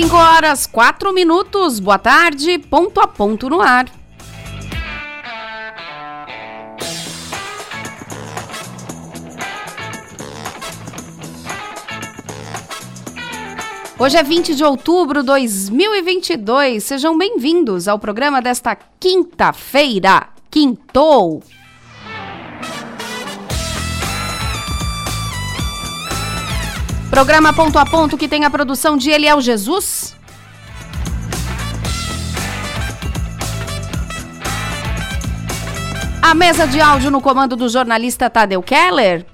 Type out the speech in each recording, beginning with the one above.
5 horas 4 minutos, boa tarde, ponto a ponto no ar. Hoje é 20 de outubro de 2022. Sejam bem-vindos ao programa desta quinta-feira. Quintou! Programa ponto a ponto que tem a produção de Eliel Jesus. A mesa de áudio no comando do jornalista Tadeu Keller.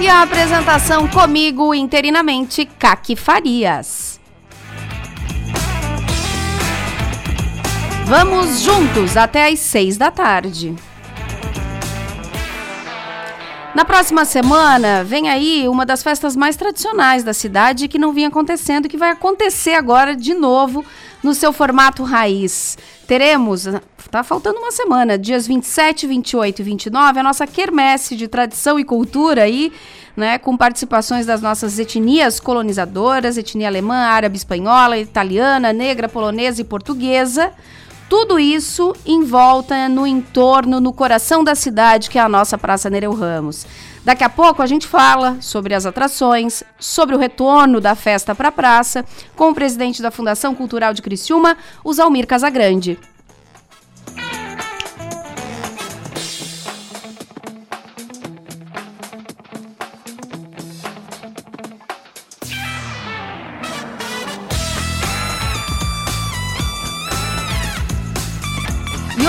E a apresentação comigo interinamente, Kaki Farias. Vamos juntos até às seis da tarde. Na próxima semana, vem aí uma das festas mais tradicionais da cidade que não vinha acontecendo, que vai acontecer agora de novo no seu formato raiz. Teremos, tá faltando uma semana, dias 27, 28 e 29, a nossa quermesse de tradição e cultura aí, né, com participações das nossas etnias colonizadoras, etnia alemã, árabe, espanhola, italiana, negra, polonesa e portuguesa. Tudo isso em volta, no entorno, no coração da cidade, que é a nossa Praça Nereu Ramos. Daqui a pouco a gente fala sobre as atrações, sobre o retorno da festa para a praça, com o presidente da Fundação Cultural de Criciúma, o Zalmir Casagrande.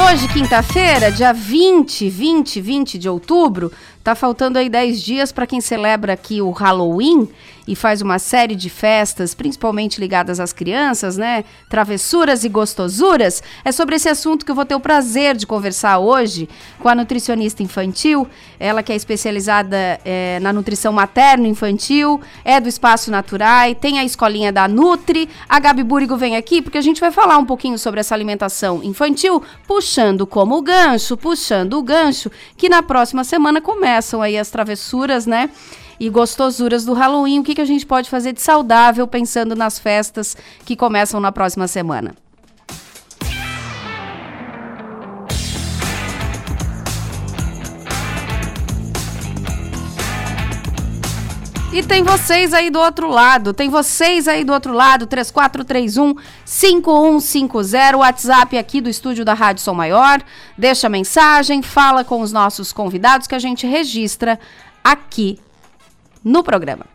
Hoje, quinta-feira, dia 20, 20, 20 de outubro, tá faltando aí 10 dias para quem celebra aqui o Halloween e faz uma série de festas, principalmente ligadas às crianças, né? Travessuras e gostosuras. É sobre esse assunto que eu vou ter o prazer de conversar hoje com a nutricionista infantil. Ela que é especializada é, na nutrição materno-infantil, é do Espaço Naturai, tem a escolinha da Nutri. A Gabi Búrigo vem aqui porque a gente vai falar um pouquinho sobre essa alimentação infantil, puxando como gancho, puxando o gancho, que na próxima semana começam aí as travessuras, né? E gostosuras do Halloween. O que, que a gente pode fazer de saudável pensando nas festas que começam na próxima semana? E tem vocês aí do outro lado, tem vocês aí do outro lado, 3431 5150, WhatsApp aqui do estúdio da Rádio Som Maior. Deixa mensagem, fala com os nossos convidados que a gente registra aqui no programa.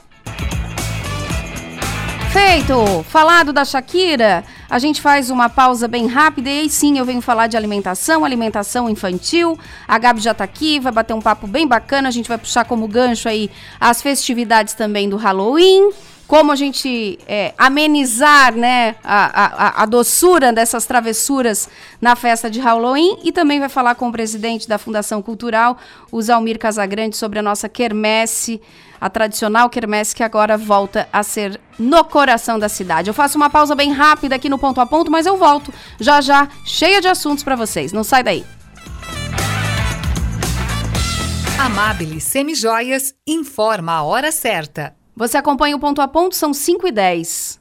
Feito! Falado da Shakira, a gente faz uma pausa bem rápida e aí sim eu venho falar de alimentação, alimentação infantil. A Gabi já tá aqui, vai bater um papo bem bacana, a gente vai puxar como gancho aí as festividades também do Halloween como a gente é, amenizar né, a, a, a, doçura dessas travessuras na festa de Halloween e também vai falar com o presidente da Fundação Cultural, o Zalmir Casagrande, sobre a nossa quermesse, a tradicional quermesse que agora volta a ser no coração da cidade. Eu faço uma pausa bem rápida aqui no ponto a ponto, mas eu volto já já, cheia de assuntos para vocês. Não sai daí. Amabile Semijoias informa a hora certa. Você acompanha o ponto a ponto, são 5 e 10.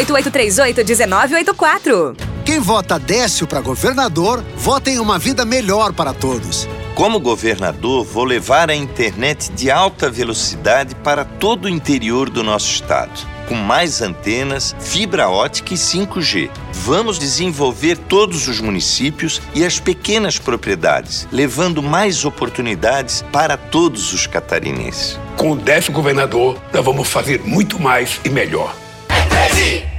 8838-1984. Quem vota Décio para governador, vota em uma vida melhor para todos. Como governador, vou levar a internet de alta velocidade para todo o interior do nosso estado, com mais antenas, fibra ótica e 5G. Vamos desenvolver todos os municípios e as pequenas propriedades, levando mais oportunidades para todos os catarinenses. Com o décimo governador, nós vamos fazer muito mais e melhor. É 13!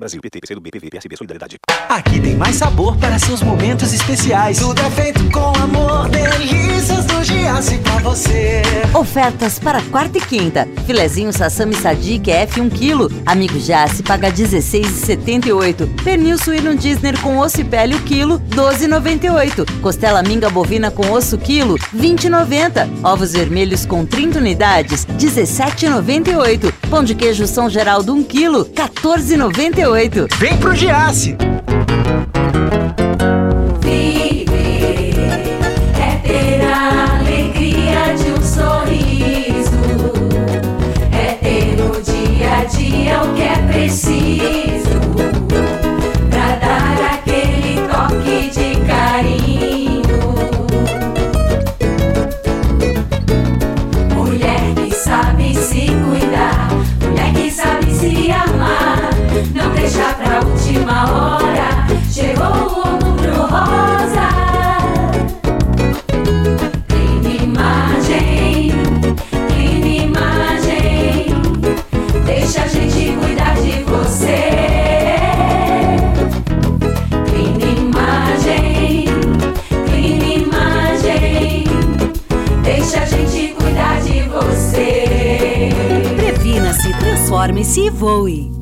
Brasil, PT, PCdoB, PV, PSB, Solidariedade. Aqui tem mais sabor para seus momentos especiais. Tudo é feito com amor, delícias do Giasse pra você. Ofertas para quarta e quinta. Filezinho Sassami Sadiq F 1 kg. Amigo Giasse paga 16,78. Pernil suíno Disney com osso e pele o quilo, 12,98. Costela minga bovina com osso quilo, 20,90. Ovos vermelhos com 30 unidades, 17,98. Pão de queijo São Geraldo 1 kg, 14,98. Vem pro Giasse! Não deixa pra última hora. Chegou o outubro rosa. Clean imagem, clean imagem. Deixa a gente cuidar de você. Clean imagem, clean imagem. Deixa a gente cuidar de você. Previna-se, transforme-se e voe.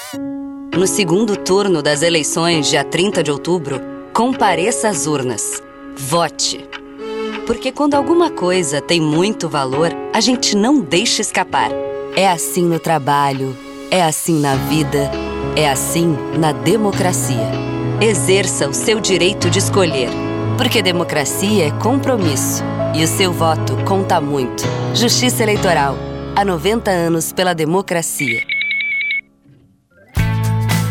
No segundo turno das eleições, dia 30 de outubro, compareça às urnas. Vote. Porque quando alguma coisa tem muito valor, a gente não deixa escapar. É assim no trabalho, é assim na vida, é assim na democracia. Exerça o seu direito de escolher. Porque democracia é compromisso e o seu voto conta muito. Justiça Eleitoral. Há 90 anos pela democracia.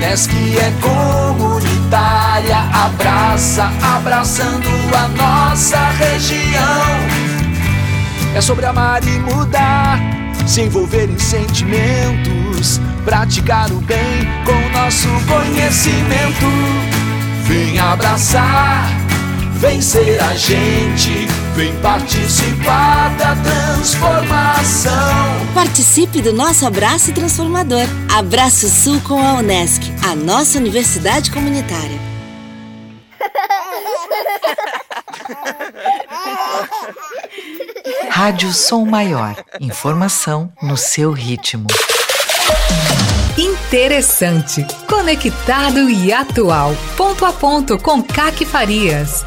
Unesc é comunitária, abraça, abraçando a nossa região. É sobre amar e mudar, se envolver em sentimentos, praticar o bem com nosso conhecimento. Vem abraçar, vem ser a gente, vem participar da transformação. Participe do nosso abraço transformador. Abraço Sul com a Unesc, a nossa universidade comunitária. Rádio Som Maior. Informação no seu ritmo. Interessante, conectado e atual. Ponto a ponto com Caque Farias.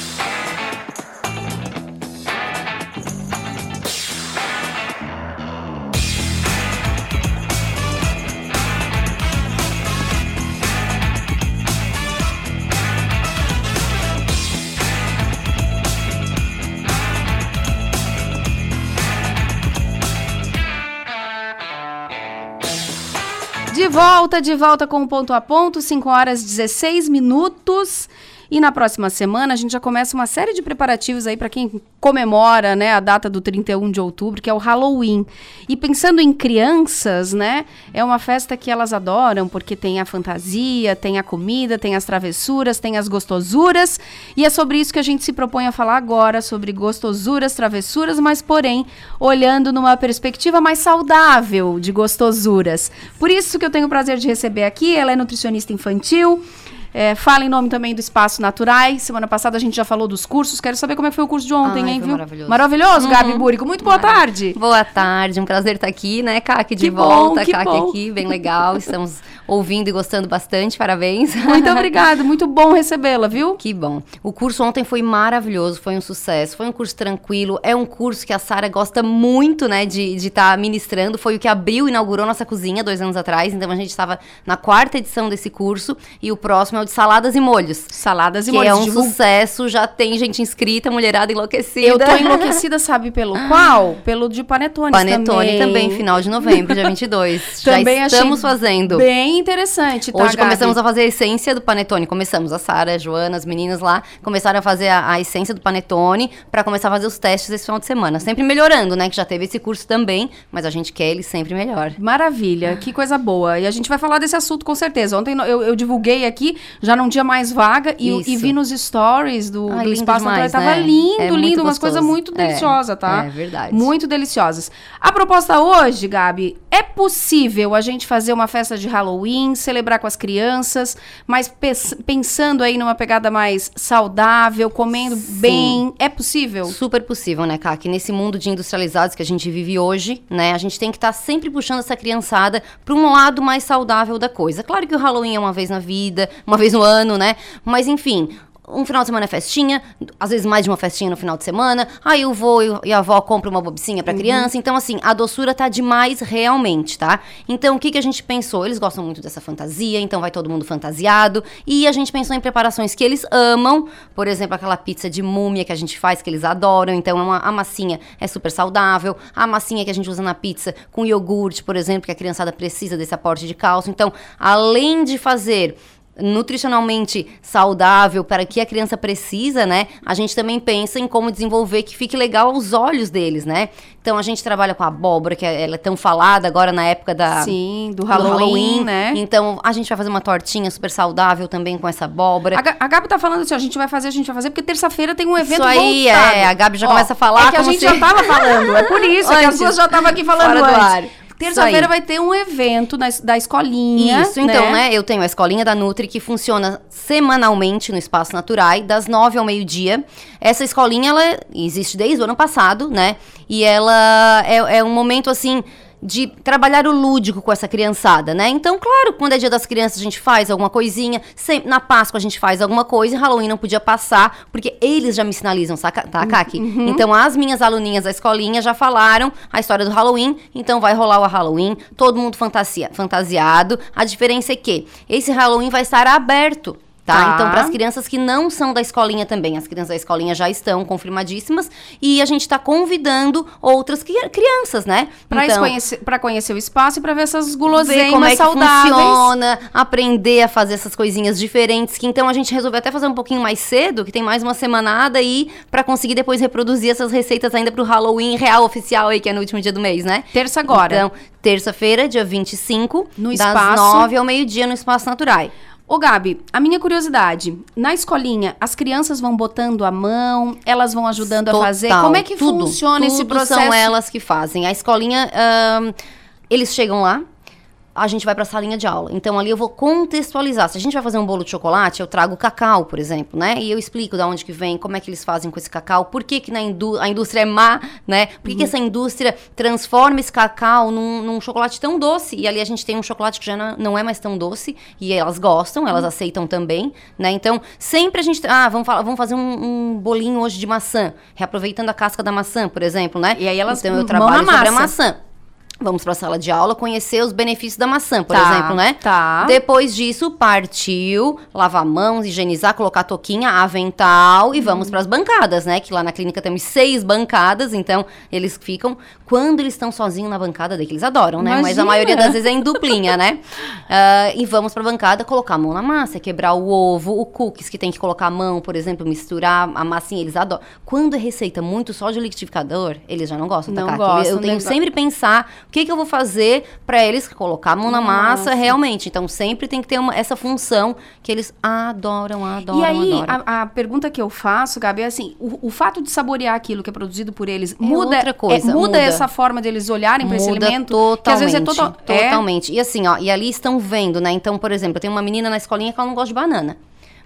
Volta, de volta com o ponto a ponto, 5 horas 16 minutos. E na próxima semana a gente já começa uma série de preparativos aí para quem comemora, né, a data do 31 de outubro, que é o Halloween. E pensando em crianças, né, é uma festa que elas adoram porque tem a fantasia, tem a comida, tem as travessuras, tem as gostosuras. E é sobre isso que a gente se propõe a falar agora, sobre gostosuras, travessuras, mas porém olhando numa perspectiva mais saudável de gostosuras. Por isso que eu tenho o prazer de receber aqui, ela é nutricionista infantil, É, fala em nome também do Espaço Naturais. Semana passada a gente já falou dos cursos. Quero saber como é que foi o curso de ontem, Ai, hein, viu? maravilhoso. Maravilhoso, Gabi Uhum. Búrico. Muito boa tarde. Boa tarde, um prazer estar aqui, né, Kaki, de Que bom, volta, que Kaki bom. aqui, bem legal, estamos ouvindo e gostando bastante, parabéns. Muito obrigada, muito bom recebê-la, viu? Que bom. O curso ontem foi maravilhoso, foi um sucesso, foi um curso tranquilo, é um curso que a Sara gosta muito, né, de estar ministrando, foi o que abriu e inaugurou nossa cozinha dois anos atrás, então a gente estava na quarta edição desse curso e o próximo é o de saladas e molhos. Saladas e que molhos. é um Divulga- sucesso, já tem gente inscrita, mulherada enlouquecida. Eu tô enlouquecida, sabe pelo qual? Pelo de Panetone Panetone também. final de novembro, dia 22. Também Já estamos fazendo. Bem interessante, tá, Hoje Gabi? começamos a fazer a essência do panetone. Começamos, a Sara, a Joana, as meninas lá, começaram a fazer a, a essência do panetone para começar a fazer os testes esse final de semana. Sempre melhorando, né? Que já teve esse curso também, mas a gente quer ele sempre melhor. Maravilha, que coisa boa. E a gente vai falar desse assunto com certeza. Ontem eu, eu divulguei aqui, já não tinha mais vaga, e, e vi nos stories do, Ai, do Espaço demais, Tava né? lindo, É lindo, umas coisas muito É, deliciosas, tá? é verdade. Muito deliciosas. A proposta hoje, Gabi, é possível a gente fazer uma festa de Halloween, celebrar com as crianças, mas pensando aí numa pegada mais saudável, comendo bem. É possível? Super possível, né, Kaki? Nesse mundo de industrializados que a gente vive hoje, né? A gente tem que estar sempre puxando essa criançada para um lado mais saudável da coisa. Claro que o Halloween é uma vez na vida, uma vez no ano, né? Mas enfim. Um final de semana é festinha, às vezes mais de uma festinha no final de semana. Aí o vô e- e a avó compram uma bobicinha pra criança. Então, assim, a doçura tá demais realmente, tá? Então, o que, que a gente pensou? Eles gostam muito dessa fantasia, então vai todo mundo fantasiado. E a gente pensou em preparações que eles amam. Por exemplo, aquela pizza de múmia que a gente faz, que eles adoram. Então, é uma, a massinha é super saudável. A massinha que a gente usa na pizza com iogurte, por exemplo, que a criançada precisa desse aporte de cálcio. Então, além de fazer nutricionalmente saudável para que a criança precisa, né? A gente também pensa em como desenvolver que fique legal aos olhos deles, né? Então a gente trabalha com a abóbora, que é- ela é tão falada agora na época da Sim, do Halloween, né? Então a gente vai fazer uma tortinha super saudável também com essa abóbora. A, a Gabi tá falando assim, a gente vai fazer, a gente vai fazer, porque terça-feira tem um evento Isso aí, voltado. é, a Gabi já Ó, começa a falar É que a gente se- já tava falando, é por isso, é que as duas já estavam aqui falando Fora do antes. Terça-feira vai ter um evento na, da escolinha. Isso, então, né? Eu tenho a escolinha da Nutri que funciona semanalmente no Espaço Naturai, das nove ao meio-dia. Essa escolinha, ela existe desde o ano passado, né? E ela é, é um momento, assim, de trabalhar o lúdico com essa criançada, né? Então, claro, quando é dia das crianças a gente faz alguma coisinha, sempre, na Páscoa a gente faz alguma coisa, e Halloween não podia passar, porque eles já me sinalizam, saca, tá, Kaki? Então, as minhas aluninhas da escolinha já falaram a história do Halloween, então vai rolar o Halloween, todo mundo fantasia, fantasiado. A diferença é que esse Halloween vai estar aberto. Tá? Tá. Então, para as crianças que não são da escolinha também, as crianças da escolinha já estão confirmadíssimas e a gente está convidando outras cri- crianças, né? Pra, então, conhecer, conhecer o espaço e pra ver essas ver guloseimas como é que saudáveis. funciona, aprender a fazer essas coisinhas diferentes, que então a gente resolveu até fazer um pouquinho mais cedo, que tem mais uma semanada aí, para conseguir depois reproduzir essas receitas ainda pro Halloween real oficial aí, que é no último dia do mês, né? Terça agora. Então, terça-feira, dia 25, No das espaço. 9 ao meio-dia no Espaço Naturai. Ô, Gabi, a minha curiosidade, na escolinha, as crianças vão botando a mão, elas vão ajudando a fazer. Total, Como é que tudo, funciona esse tudo processo? são elas que fazem. A escolinha, eles chegam lá, a gente vai pra salinha de aula. Então ali eu vou contextualizar. Se a gente vai fazer um bolo de chocolate, eu trago cacau, por exemplo, né? E eu explico de onde que vem, como é que eles fazem com esse cacau, por que que na indú a indústria é má, né? Por que, que essa indústria transforma esse cacau num, num chocolate tão doce? E ali a gente tem um chocolate que já não- não é mais tão doce e elas gostam, elas aceitam também, né? Então, sempre a gente... Ah, vamos, falar, vamos fazer um, um bolinho hoje de maçã, reaproveitando a casca da maçã, por exemplo, né? E aí elas Então, eu trabalho sobre a maçã. Vamos para a sala de aula conhecer os benefícios da maçã, por Tá, exemplo, né? tá. Depois disso, partiu, lavar mãos, higienizar, colocar toquinha, avental e vamos para as bancadas, né? Que lá na clínica temos seis bancadas, então eles ficam quando eles estão sozinhos na bancada daí que eles adoram, né? Mas Imagina. a maioria das vezes é em duplinha, né? Ah, e vamos para a bancada colocar a mão na massa, quebrar o ovo, o cookies que tem que colocar a mão, por exemplo, misturar a massinha, eles adoram. Quando é receita muito só de liquidificador, eles já não gostam, tá, Não Kaki? gostam, Eu tenho né? sempre pensar que, que eu vou fazer para eles colocar a mão na massa realmente? Então sempre tem que ter uma- essa função que eles adoram, adoram, E aí, adoram. a, a pergunta que eu faço, Gabi, é assim: o, o fato de saborear aquilo que é produzido por eles É muda, outra coisa, é, muda, muda. essa forma deles olharem para esse alimento? totalmente, que às vezes é total, é? totalmente. E assim, ó, e ali estão vendo, né? Então, por exemplo, eu tenho uma menina na escolinha que ela não gosta de banana.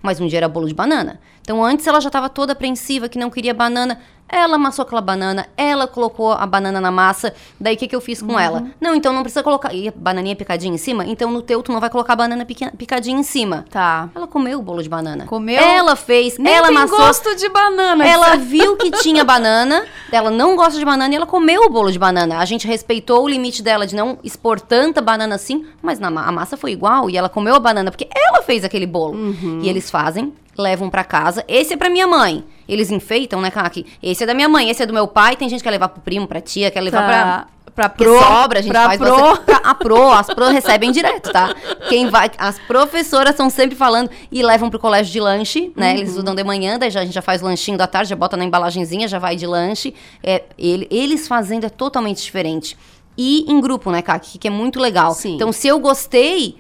Mas um dia era bolo de banana. Então, antes ela já estava toda apreensiva, que não queria banana. Ela amassou aquela banana, ela colocou a banana na massa. Daí, o que, que eu fiz com Uhum. ela? Não, então não precisa colocar... E a bananinha picadinha em cima? Então, no teu, tu não vai colocar a banana picadinha em cima. Tá. Ela comeu o bolo de banana. Comeu? Ela fez, Nem ela tem amassou. gosto de banana. Ela viu que tinha banana, ela não gosta de banana e ela comeu o bolo de banana. A gente respeitou o limite dela de não expor tanta banana assim, mas na, a massa foi igual e ela comeu a banana porque ela fez aquele bolo. Uhum. E eles fazem, levam pra casa. Esse é pra minha mãe. Eles enfeitam, né, Kaki? Esse é da minha mãe, esse é do meu pai. Tem gente que quer levar pro primo, pra tia, quer levar Tá. pra Pra pro, sobra, a gente faz pro. pra- a pro, as pro recebem direto, tá? Quem vai, as professoras estão sempre falando e levam pro colégio de lanche, né? Eles Uhum. estudam de manhã, daí já, a gente já faz o lanchinho da tarde, já bota na embalagenzinha, já vai de lanche. É, ele- eles fazendo é totalmente diferente. E em grupo, né, Kaki? Que é muito legal. Sim. Então, se eu gostei,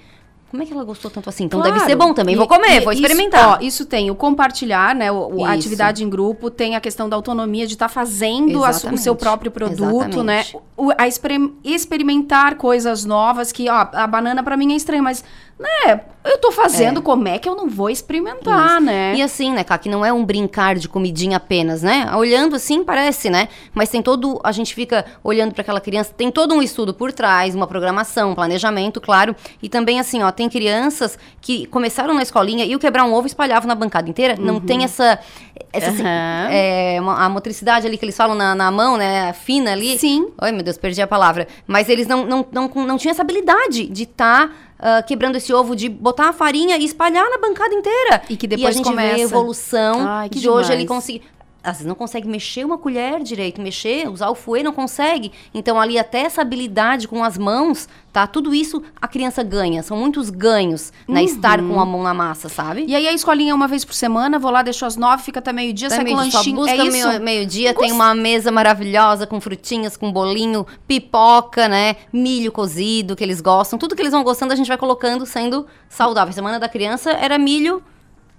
como é que ela gostou tanto assim? Então Claro. deve ser bom também. E- vou comer, vou isso- experimentar. ó, Isso, tem o compartilhar, né? o- a Isso. atividade em grupo, tem a questão da autonomia de estar fazendo a o seu próprio produto, né? Exatamente. O- a exper- experimentar coisas novas que, ó, a banana pra mim é estranha, mas, né, eu tô fazendo, É. como é que eu não vou experimentar, Isso. né? E assim, né, Kaki, não é um brincar de comidinha apenas, né? Olhando assim parece, né? Mas tem todo, a gente fica olhando para aquela criança, tem todo um estudo por trás, uma programação, um planejamento, claro. E também assim, ó, tem crianças que começaram na escolinha e o quebrar um ovo espalhava na bancada inteira. Não tem essa essa assim, Aham. é, a motricidade ali que eles falam na, na mão, né, fina ali. Sim. Ai, meu Deus, perdi a palavra. Mas eles não não, não, não tinham essa habilidade de estar quebrando esse ovo, de botar a farinha e espalhar na bancada inteira. E que e a depois gente começa. vê a evolução Ai, que de hoje ele demais. conseguir. Às vezes não consegue mexer uma colher direito, mexer, usar o fouet não consegue. Então ali até essa habilidade com as mãos, tá? Tudo isso a criança ganha. São muitos ganhos, né? Uhum. Estar com a mão na massa, sabe? E aí a escolinha é uma vez por semana, vou lá, deixo às nove, fica até meio-dia, sai com Também, só lanchinho. busca é isso? meio- meio-dia, tem uma mesa maravilhosa com frutinhas, com bolinho, pipoca, né? Milho cozido, que eles gostam. Tudo que eles vão gostando, a gente vai colocando sendo saudável. Semana da criança era milho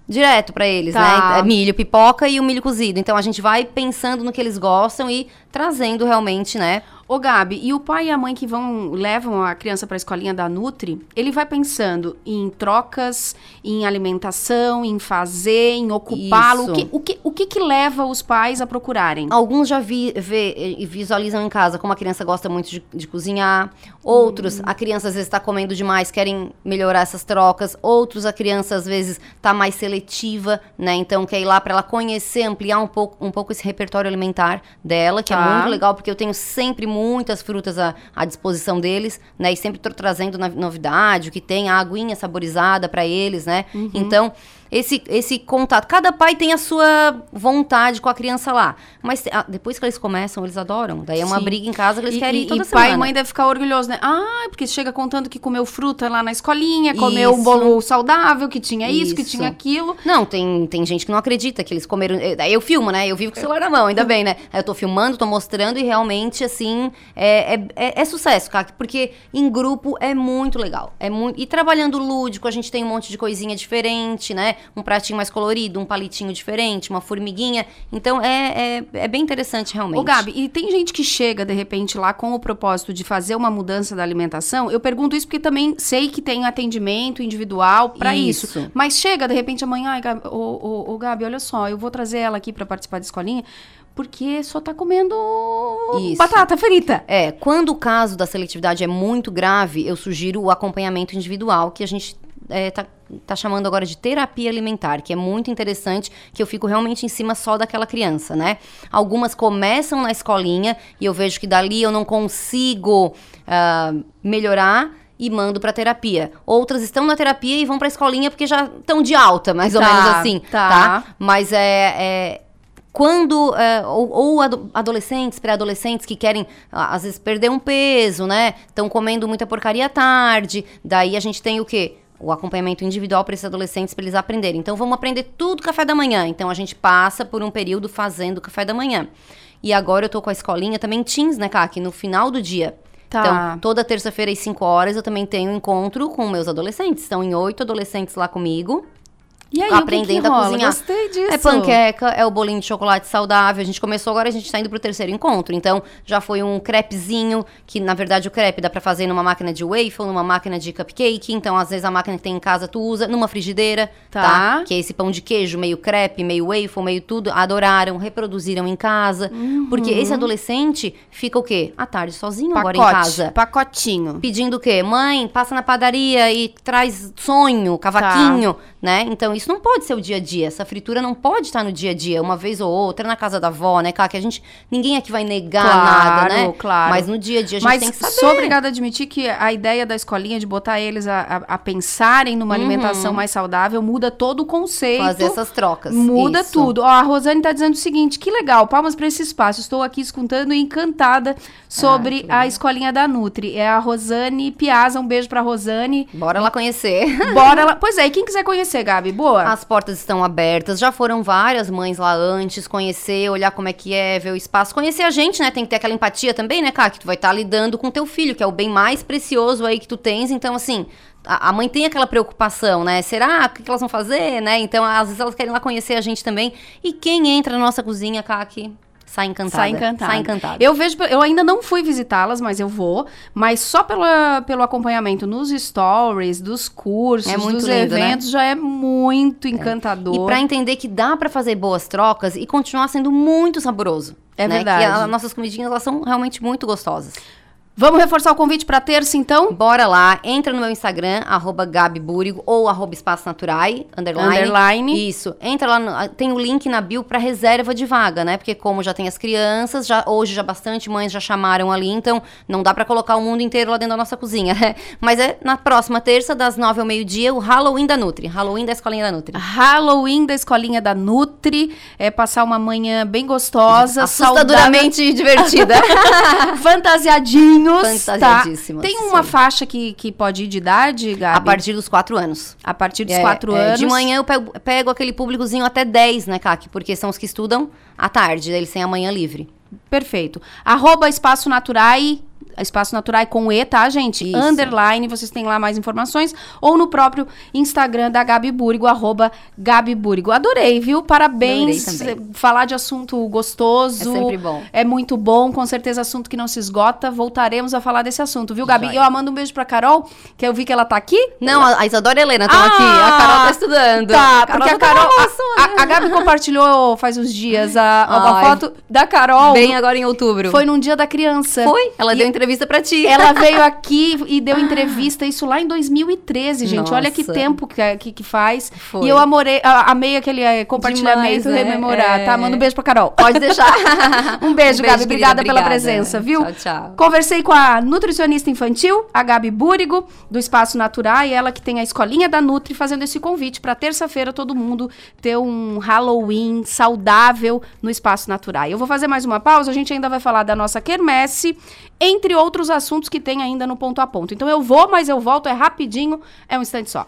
direto pra eles, Tá. né? Milho, pipoca e o milho cozido. Então a gente vai pensando no que eles gostam e trazendo realmente, né? Ô, Gabi, e o pai e a mãe que vão levam a criança para a escolinha da Nutri, ele vai pensando em trocas, em alimentação, em fazer, em ocupá-lo. O que, o, que, o que que leva os pais a procurarem? Alguns já vi, vê visualizam em casa como a criança gosta muito de, de cozinhar. Outros, a criança às vezes está comendo demais, querem melhorar essas trocas. Outros, a criança às vezes está mais seletiva, né? Então quer ir lá para ela conhecer, ampliar um pouco, um pouco esse repertório alimentar dela, que é Tá. muito legal, porque eu tenho sempre muitas frutas à, à disposição deles, né? E sempre tô trazendo novidade, o que tem, a aguinha saborizada para eles, né? Uhum. Então, esse, esse contato. Cada pai tem a sua vontade com a criança lá. Mas ah, depois que eles começam, eles adoram. Daí é uma Sim. briga em casa que eles e, querem e, ir toda e pai semana. e mãe devem ficar orgulhosos, né? Ah, porque chega contando que comeu fruta lá na escolinha, comeu um Isso. bolo saudável, que tinha isso, que Isso. tinha aquilo. Não, tem, tem gente que não acredita que eles comeram. eh, Daí eu filmo, né? Eu vivo com o celular na mão, ainda bem, né? Aí eu tô filmando, tô mostrando e realmente, assim, é, é, é- é sucesso, cara. Porque em grupo é muito legal. É muito... E trabalhando lúdico, a gente tem um monte de coisinha diferente, né? Um pratinho mais colorido, um palitinho diferente, uma formiguinha. Então é, é, é bem interessante, realmente. Ô, Gabi, e tem gente que chega, de repente, lá com o propósito de fazer uma mudança da alimentação? Eu pergunto isso porque também sei que tem atendimento individual pra isso. Isso. Mas chega, de repente, amanhã, ai, Gabi, ô, ô, ô, Gabi, olha só, eu vou trazer ela aqui pra participar da escolinha, porque só tá comendo Isso. batata frita. É, quando o caso da seletividade é muito grave, eu sugiro o acompanhamento individual, que a gente é, tá, tá chamando agora de terapia alimentar, que é muito interessante, que eu fico realmente em cima só daquela criança, né? Algumas começam na escolinha e eu vejo que dali eu não consigo ah, melhorar e mando pra terapia. Outras estão na terapia e vão pra escolinha porque já estão de alta, mais ou Tá, menos assim, tá. tá? Mas é- é quando é, ou, ou ado- adolescentes, pré-adolescentes que querem às vezes perder um peso, né? Estão comendo muita porcaria à tarde. Daí a gente tem o quê? O acompanhamento individual para esses adolescentes para eles aprenderem. Então vamos aprender tudo café da manhã. Então a gente passa por um período fazendo café da manhã. E agora eu tô com a escolinha também teens, né, Kaki? No final do dia. Tá. Então, toda terça-feira às 5 horas eu também tenho encontro com meus adolescentes. Estão em oito adolescentes lá comigo. E aí, o que aprendendo que a cozinhar. Gostei disso. É panqueca, é o bolinho de chocolate saudável. A gente começou agora, a gente tá indo pro terceiro encontro. Então, já foi um crepezinho, que na verdade o crepe dá pra fazer numa máquina de waffle, numa máquina de cupcake. Então, às vezes a máquina que tem em casa tu usa numa frigideira, Tá. tá? Que é esse pão de queijo, meio crepe, meio waffle, meio tudo. Adoraram, reproduziram em casa. Porque esse adolescente fica o quê? À tarde sozinho agora em Uhum. Pacote, casa. Pacotinho. Pedindo o quê? Mãe, passa na padaria e traz sonho, cavaquinho, Tá. né? Então isso não pode ser o dia a dia. Essa fritura não pode estar no dia a dia, uma vez ou outra, na casa da avó, né, cara? Que a gente. Ninguém aqui vai negar nada, né? claro. Mas no dia a dia a gente Mas tem que saber. sou obrigada a admitir que a ideia da escolinha de botar eles a, a- a pensarem numa Uhum. alimentação mais saudável muda todo o conceito. Fazer essas trocas. Muda Isso. tudo. Ó, a Rosane tá dizendo o seguinte: que legal, palmas para esse espaço. Estou aqui escutando e encantada sobre a escolinha da Nutri. É a Rosane Piazza. Um beijo pra Rosane. Bora lá conhecer. Bora lá. Pois é, e quem quiser conhecer, Gabi, boa? As portas estão abertas, já foram várias mães lá antes, conhecer, olhar como é que é, ver o espaço, conhecer a gente, né? Tem que ter aquela empatia também, né, cara? Que tu vai estar lidando com teu filho, que é o bem mais precioso aí que tu tens. Então, assim, a, mãe tem aquela preocupação, né? Será? O que, que elas vão fazer, né? Então, às vezes elas querem lá conhecer a gente também. E quem entra na nossa cozinha, Kaki, sai encantada. Sai encantada. Sai encantada. Eu vejo, eu ainda não fui visitá-las, mas eu vou. Mas só pela, pelo acompanhamento nos stories, dos cursos, É dos lindo, né? eventos, já é muito encantador. E pra entender que dá pra fazer boas trocas e continuar sendo muito saboroso. É né? verdade. Que as nossas comidinhas, elas são realmente muito gostosas. Vamos reforçar o convite pra terça, então? Bora lá, entra no meu Instagram, arroba Gabi Búrigo, ou arroba Espaço Naturai, underline. Underline. Isso. Entra lá, no- tem o link na bio pra reserva de vaga, né? Porque como já tem as crianças, já hoje já bastante mães já chamaram ali, então não dá pra colocar o mundo inteiro lá dentro da nossa cozinha, né? Mas é na próxima terça, das nove ao meio-dia, o Halloween da Nutri. Halloween da Escolinha da Nutri. Halloween da escolinha da Nutri. É passar uma manhã bem gostosa, Assustadoramente divertida. saudável, Tá? Tem uma faixa que, que pode ir de idade, Gabi? A partir dos quatro anos. A partir dos É, quatro é, anos. De manhã eu pego, pego aquele públicozinho até 10, né, Kaki? Porque são os que estudam à tarde, eles têm a manhã livre. Perfeito. Arroba Espaço Naturai. Espaço Naturai com E, tá, gente? Isso. Underline, vocês têm lá mais informações. Ou no próprio Instagram da Gabi Búrigo, arroba Gabi Búrigo. Adorei, viu? Parabéns. Adorei. Falar de assunto gostoso. É sempre bom. É muito bom, com certeza assunto que não se esgota. Voltaremos a falar desse assunto, viu, Gabi? E eu mando um beijo pra Carol, que eu vi que ela tá aqui. Não, a a Isadora e a Helena estão Ah, aqui. A Carol tá estudando. Tá, porque a Carol. A, a- a Gabi compartilhou faz uns dias a, Ai. foto da Carol. Bem agora em outubro. Foi num dia da criança. Foi? Ela E deu entrevista pra ti. Ela veio aqui e deu entrevista, isso lá em 2013, gente. Olha que Nossa. tempo que, que, que faz. Foi. E eu amorei, amei aquele eh, compartilhamento, Demais, né? rememorar, É. tá? Manda um beijo pra Carol. Pode deixar. Um beijo, Um beijo, Gabi. querida, Obrigada pela presença, viu? Tchau, tchau. Conversei com a nutricionista infantil, a Gabi Búrigo, do Espaço Natural, e ela que tem a escolinha da Nutri, fazendo esse convite para terça-feira todo mundo ter um Halloween saudável no Espaço Natural. Eu vou fazer mais uma pausa, a gente ainda vai falar da nossa quermesse, entre outros assuntos que tem ainda no ponto a ponto. Então eu vou, mas eu volto, é rapidinho, é um instante só.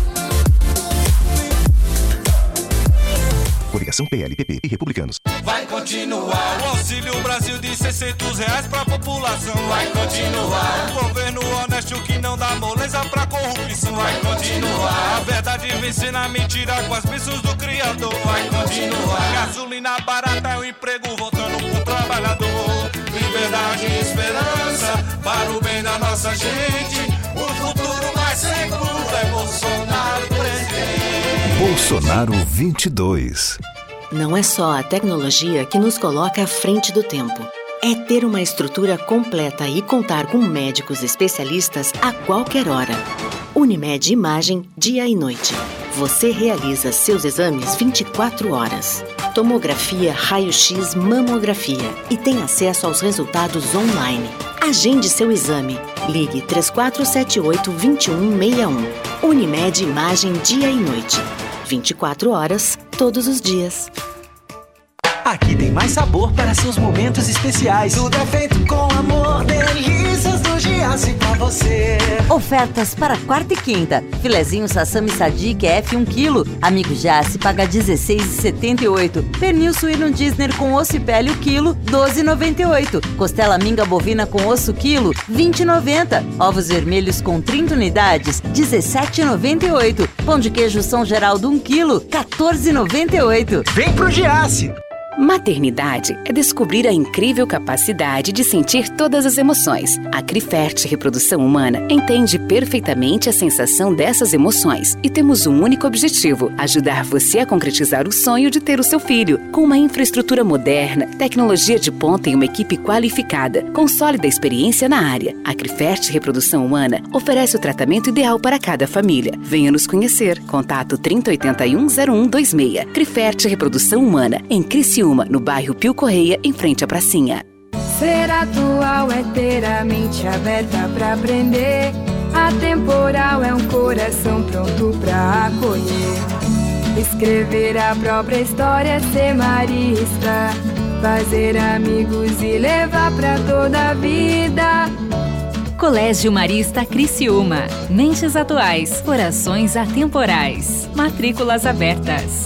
Coligação PLPP e Republicanos. Vai continuar o Auxílio Brasil de 600 reais pra população. Vai continuar o governo honesto que não dá moleza pra corrupção. Vai continuar a verdade vencendo a mentira com as bênçãos do Criador. Vai continuar gasolina barata é o emprego voltando pro trabalhador. Liberdade e esperança para o bem da nossa gente. O futuro mais seguro é Bolsonaro. Bolsonaro 22. Não é só a tecnologia que nos coloca à frente do tempo. É ter uma estrutura completa e contar com médicos especialistas a qualquer hora. Unimed Imagem, dia e noite. Você realiza seus exames 24 horas. Tomografia, raio-x, mamografia e tem acesso aos resultados online. Agende seu exame. Ligue 3478-2161. Unimed Imagem Dia e Noite. 24 horas, todos os dias. Aqui tem mais sabor para seus momentos especiais. Tudo é feito com amor, delícias pra você. Ofertas para quarta e quinta. Filezinho Sassami Sadik F1 kg. Amigo Jace paga 16,78. Pernil suíno Disney com osso e pele o quilo, 12,98. Costela minga bovina com osso quilo, 20,90. Ovos vermelhos com 30 unidades, 17,98. Pão de queijo São Geraldo 1 kg, 14,98. Vem pro Giasse! Maternidade é descobrir a incrível capacidade de sentir todas as emoções. A Crifert Reprodução Humana entende perfeitamente a sensação dessas emoções e temos um único objetivo: ajudar você a concretizar o sonho de ter o seu filho. Com uma infraestrutura moderna, tecnologia de ponta e uma equipe qualificada, com sólida experiência na área, a Crifert Reprodução Humana oferece o tratamento ideal para cada família. Venha nos conhecer. Contato 3081-0126. Crifert Reprodução Humana, em Criciúma, no bairro Pio Correia, em frente à pracinha. Ser atual é ter a mente aberta pra aprender. Atemporal é um coração pronto pra acolher. Escrever a própria história, ser marista. Fazer amigos e levar pra toda a vida. Colégio Marista Criciúma. Mentes atuais, corações atemporais. Matrículas abertas.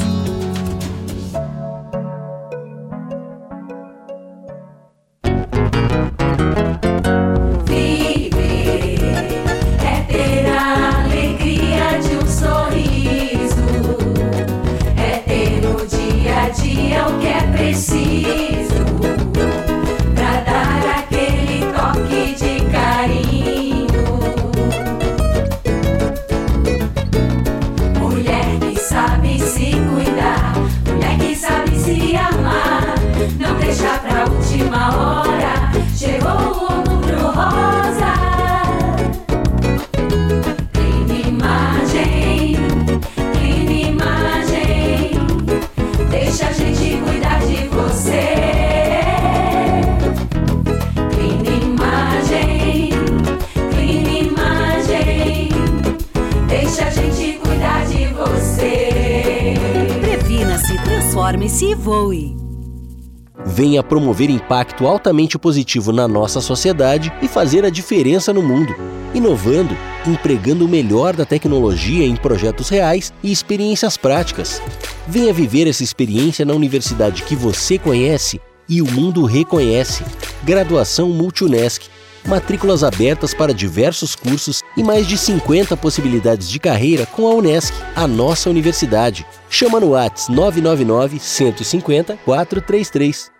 Venha promover impacto altamente positivo na nossa sociedade e fazer a diferença no mundo, inovando, empregando o melhor da tecnologia em projetos reais e experiências práticas. Venha viver essa experiência na universidade que você conhece e o mundo reconhece. Graduação Multunesc. Matrículas abertas para diversos cursos e mais de 50 possibilidades de carreira com a Unesc, a nossa universidade. Chama no Whats 999 150 433.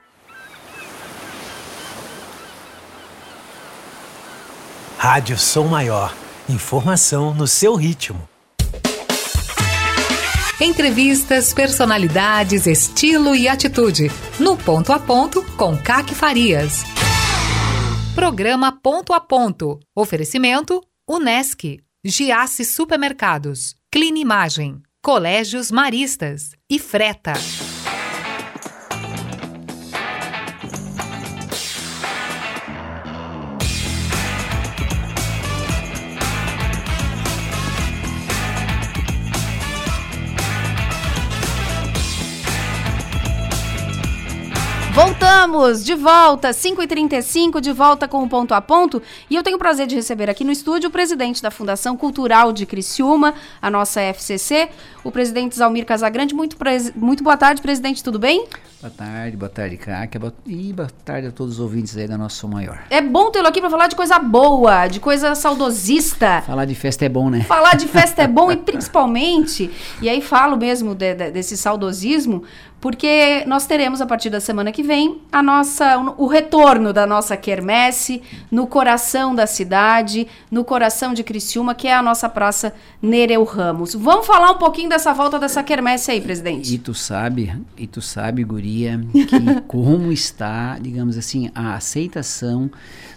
Rádio Som Maior. Informação no seu ritmo. Entrevistas, personalidades, estilo e atitude. No Ponto a Ponto, com Caque Farias. Programa Ponto a Ponto. Oferecimento: Unesc, Giasse Supermercados, Clean Imagem, Colégios Maristas e Freta. Voltamos de volta, 5h35, de volta com o Ponto a Ponto. E eu tenho o prazer de receber aqui no estúdio o presidente da Fundação Cultural de Criciúma, a nossa FCC, o presidente Zalmir Casagrande. Muito, muito boa tarde, presidente, tudo bem? Boa tarde, boa tarde. Boa- E boa tarde a todos os ouvintes aí da nossa Maior. É bom tê-lo aqui para falar de coisa boa, de coisa saudosista. Falar de festa é bom, né? Falar de festa é bom e principalmente, e aí falo mesmo de- de- desse saudosismo, porque nós teremos a partir da semana que vem a nossa o retorno da nossa quermesse no coração da cidade, no coração de Criciúma, que é a nossa praça Nereu Ramos. Vamos falar um pouquinho dessa volta dessa quermesse aí, presidente. E tu sabe, e tu sabe, guri, que como está, digamos assim, a aceitação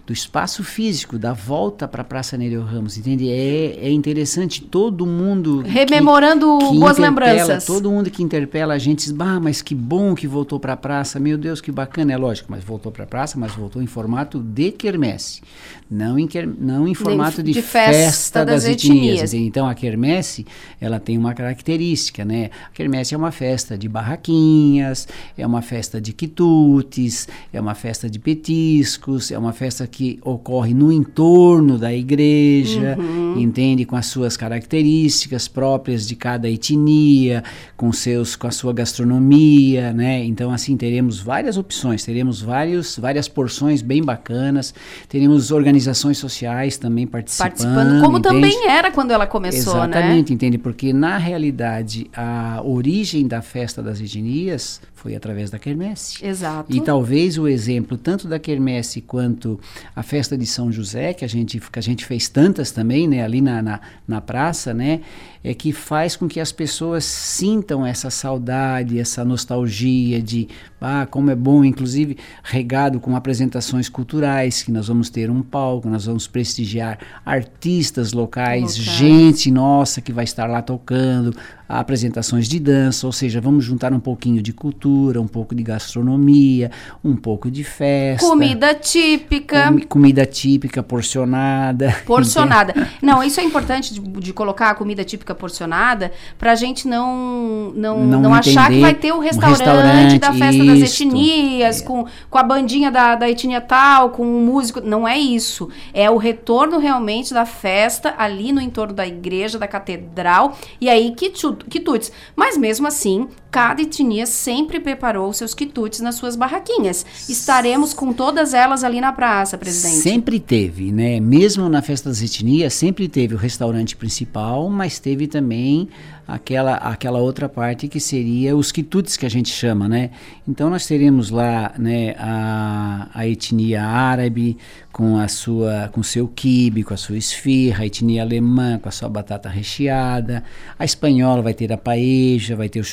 do espaço físico, da volta para a Praça Nereu Ramos, entende? É, é interessante todo mundo rememorando que, que boas lembranças. Todo mundo que interpela a gente diz, bah, mas que bom que voltou para a praça, meu Deus, que bacana, é lógico, mas voltou para a praça, mas voltou em formato de quermesse, não em, quer, não em formato de, de festa, festa das, das etnias. etnias. Então a quermesse, ela tem uma característica, né? A quermesse é uma festa de barraquinhas, é uma festa de quitutes, é uma festa de petiscos, é uma festa que ocorre no entorno da igreja, Uhum. entende? Com as suas características próprias de cada etnia, com seus, com a sua gastronomia, né? Então assim teremos várias opções, teremos vários, várias porções bem bacanas, teremos organizações sociais também participando, Participando, como entende? também era quando ela começou, né? Exatamente, entende? Porque na realidade a origem da festa das etnias foi através da quermesse. Exato. E talvez o exemplo tanto da quermesse quanto a festa de São José, que a gente, que a gente fez tantas também, né, ali na, na, na praça, né, é que faz com que as pessoas sintam essa saudade, essa nostalgia de, ah, como é bom, inclusive regado com apresentações culturais, que nós vamos ter um palco, nós vamos prestigiar artistas locais, Locais. gente nossa que vai estar lá tocando, apresentações de dança, ou seja, vamos juntar um pouquinho de cultura, um pouco de gastronomia, um pouco de festa. Comida típica. Comi- comida típica porcionada. Porcionada. Não, isso é importante de, de colocar a comida típica porcionada pra gente não não, Não não, achar que vai ter o um restaurante, restaurante, da festa das etnias, com, com a bandinha da, da etnia tal, com o músico. Não é isso. É o retorno realmente da festa ali no entorno da igreja, da catedral, e aí quitu- quitutes. Mas mesmo assim, cada etnia sempre preparou seus quitutes nas suas barraquinhas. Estaremos com todas elas ali na praça, presidente. Sempre teve, né? Mesmo na festa das etnias, sempre teve o restaurante principal, mas teve também aquela, aquela outra parte que seria os quitutes que a gente chama, né? Então nós teremos lá, né, a, a etnia árabe com a sua com seu quibe, com a sua esfirra, a etnia alemã com a sua batata recheada, a espanhola vai ter a paeja, vai ter o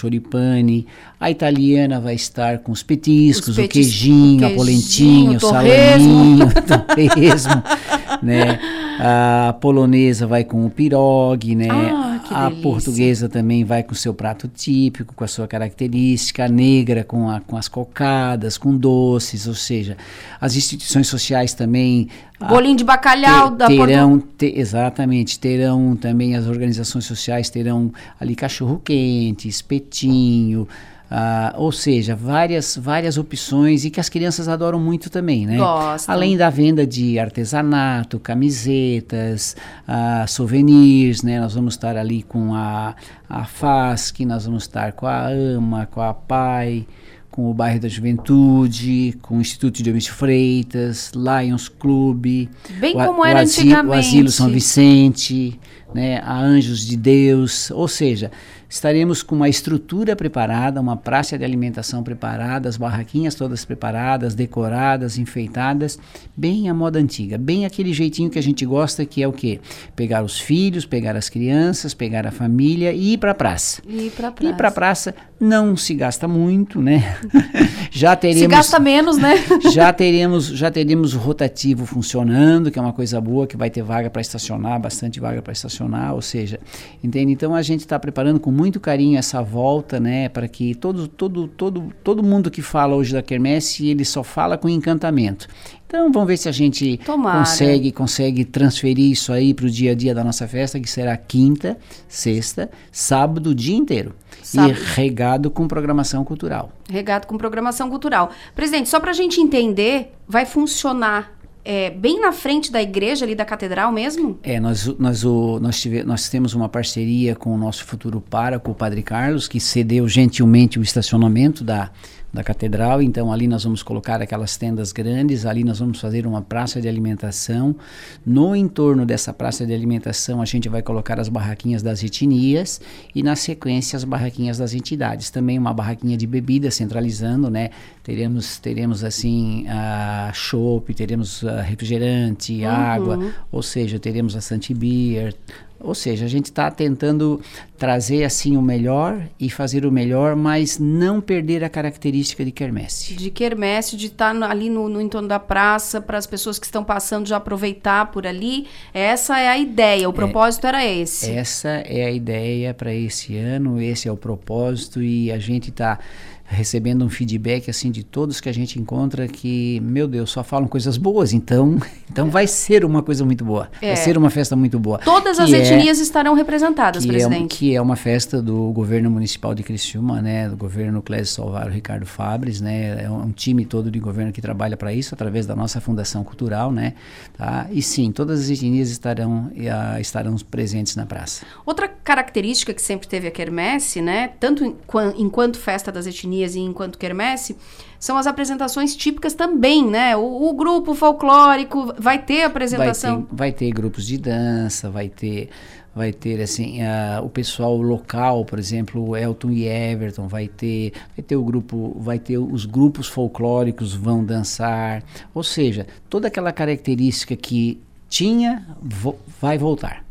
a italiana vai estar com os petiscos, Os o petis- queijinho, o a polentinha, o queijinho, o salaminho, torresmo, né? A polonesa vai com o pirogue, né? Ah, que a delícia. portuguesa também vai com o seu prato típico, com a sua característica, a negra com, a, com as cocadas, com doces, ou seja, as instituições sociais também Bolinho de bacalhau te- da terão, te- exatamente, terão também as organizações sociais terão ali cachorro quente, espetinho, ah, ou seja, várias várias opções e que as crianças adoram muito também, né? Gostam. Além da venda de artesanato, camisetas, ah, souvenirs, né? Nós vamos estar ali com a a FASC, nós vamos estar com a AMA, com a PAI, com o bairro da Juventude, com o Instituto de Eunice Freitas, Lions Club, Bem o, como o era o antigamente. Asilo São Vicente, né, a Anjos de Deus, ou seja, estaremos com uma estrutura preparada, uma praça de alimentação preparada, as barraquinhas todas preparadas, decoradas, enfeitadas, bem à moda antiga, bem aquele jeitinho que a gente gosta, que é o quê? Pegar os filhos, pegar as crianças, pegar a família e ir para a praça. E Ir praça. para a praça não se gasta muito, né? Já teremos Se gasta menos, né? já teremos já teremos o rotativo funcionando, que é uma coisa boa, que vai ter vaga para estacionar, bastante vaga para estacionar, ou seja, entende? Então a gente está preparando com muito carinho essa volta, né, para que todo todo todo todo mundo que fala hoje da quermesse, ele só fala com encantamento. Então vamos ver se a gente Tomara. consegue consegue transferir isso aí para o dia a dia da nossa festa, que será quinta, sexta, sábado, o dia inteiro. Sábado. E regado com programação cultural. Regado com programação cultural. Presidente, só pra gente entender, vai funcionar é, bem na frente da igreja ali da catedral mesmo? É, nós, nós, o, nós, tive, nós temos uma parceria com o nosso futuro pároco, o Padre Carlos, que cedeu gentilmente o estacionamento da, da catedral. Então, ali nós vamos colocar aquelas tendas grandes, ali nós vamos fazer uma praça de alimentação. No entorno dessa praça de alimentação, a gente vai colocar as barraquinhas das etnias e, na sequência, as barraquinhas das entidades. Também uma barraquinha de bebida centralizando, né? Teremos, teremos assim, a chopp, teremos uh, refrigerante, Uhum. água, ou seja, teremos a Santibier. Ou seja, a gente está tentando trazer assim o melhor e fazer o melhor, mas não perder a característica de quermesse. De quermesse, de estar ali no, no entorno da praça, para as pessoas que estão passando já aproveitar por ali. Essa é a ideia, o propósito era esse. Essa é a ideia para esse ano, esse é o propósito e a gente está recebendo um feedback assim de todos que a gente encontra que, meu Deus, só falam coisas boas, então, então vai ser uma coisa muito boa. É. Vai ser uma festa muito boa. Todas Que as é- etnias estarão representadas, que é, presidente. que é uma festa do governo municipal de Criciúma, né, do governo Clésio Salvaro Ricardo Fabres, né, é um, um time todo de governo que trabalha para isso através da nossa fundação cultural, né, tá? E sim, todas as etnias estarão ah, estarão presentes na praça. Outra característica que sempre teve a quermesse, né, tanto enqua- enquanto festa das etnias e enquanto quermesse, são as apresentações típicas também, né? O, o grupo folclórico vai ter apresentação. Vai ter, vai ter grupos de dança, vai ter, vai ter assim, ah, o pessoal local, por exemplo, Elton e Everton, vai ter, vai ter o grupo, vai ter os grupos folclóricos vão dançar, ou seja, toda aquela característica que tinha vo- vai voltar.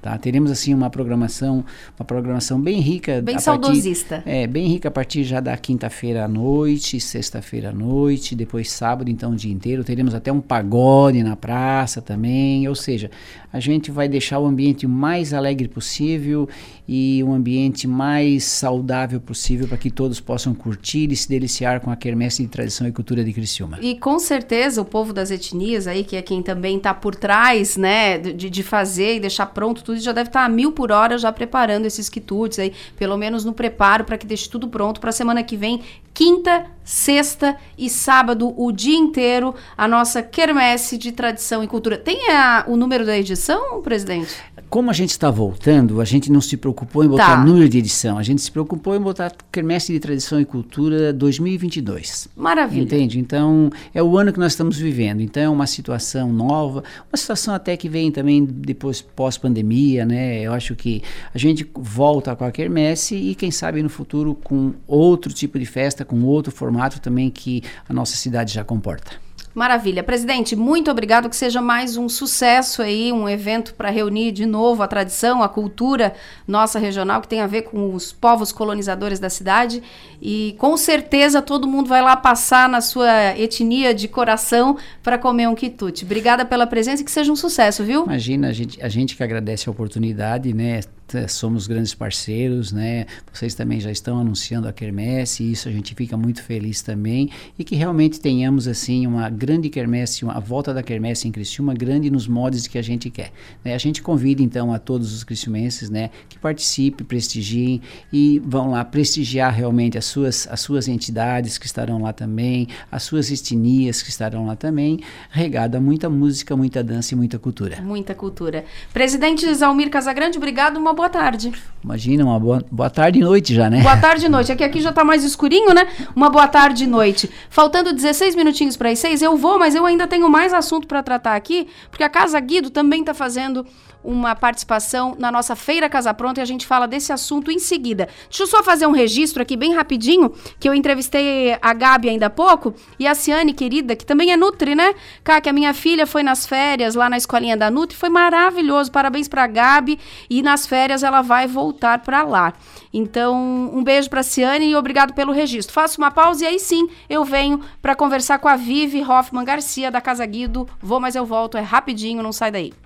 Tá? Teremos assim uma programação, uma programação bem rica, Bem a saudosista. Partir, é, bem rica a partir já da quinta-feira à noite, sexta-feira à noite, depois sábado, então o dia inteiro. Teremos até um pagode na praça também. Ou seja, a gente vai deixar o ambiente o mais alegre possível e um ambiente mais saudável possível para que todos possam curtir e se deliciar com a quermesse de tradição e cultura de Criciúma. E com certeza o povo das etnias aí, que é quem também está por trás, né, de, de fazer e deixar pronto tudo, já deve estar a mil por hora já preparando esses quitutes aí, pelo menos no preparo para que deixe tudo pronto para semana que vem, quinta, sexta e sábado, o dia inteiro, a nossa quermesse de tradição e cultura. Tem a- o número da edição, presidente? Como a gente está voltando, a gente não se preocupou em botar Tá. número de edição, a gente se preocupou em botar Quermesse de Tradição e Cultura 2022. Maravilha. Entende? Então, é o ano que nós estamos vivendo. Então, é uma situação nova, uma situação até que vem também depois pós-pandemia, né? Eu acho que a gente volta com a quermesse e quem sabe no futuro com outro tipo de festa, com outro formato também que a nossa cidade já comporta. Maravilha. Presidente, muito obrigado. Que seja mais um sucesso aí, um evento para reunir de novo a tradição, a cultura nossa regional, que tem a ver com os povos colonizadores da cidade. E com certeza todo mundo vai lá passar na sua etnia de coração para comer um quitute. Obrigada pela presença e que seja um sucesso, viu? Imagina, a gente, a gente que agradece a oportunidade, né? T- Somos grandes parceiros, né? Vocês também já estão anunciando a quermesse, e isso a gente fica muito feliz também. E que realmente tenhamos, assim, uma grande quermesse, uma, a volta da quermesse em Criciúma, grande nos modos que a gente quer. né? A gente convida, então, a todos os criciumenses, né? Que participem, prestigiem e vão lá prestigiar realmente as suas, as suas entidades que estarão lá também, as suas etnias que estarão lá também, regada muita música, muita dança e muita cultura. Muita cultura. Presidente Zalmir Casagrande, obrigado, uma boa tarde. Imagina, uma boa, boa tarde e noite já, né? Boa tarde e noite. Aqui, aqui já tá mais escurinho, né? Uma boa tarde e noite. Faltando 16 minutinhos para as 6, eu vou, mas eu ainda tenho mais assunto para tratar aqui, porque a Casa Guido também tá fazendo uma participação na nossa Feira Casa Pronta e a gente fala desse assunto em seguida. Deixa eu só fazer um registro aqui bem rapidinho, que eu entrevistei a Gabi ainda há pouco e a Ciane, querida, que também é Nutri, né? Cá, que a minha filha foi nas férias lá na escolinha da Nutri, foi maravilhoso. Parabéns pra Gabi e nas férias ela vai voltar para lá. Então, um beijo pra Ciane e obrigado pelo registro. Faço uma pausa e aí sim eu venho para conversar com a Vivi Hoffman Garcia da Casa Guido. Vou, mas eu volto, é rapidinho, não sai daí.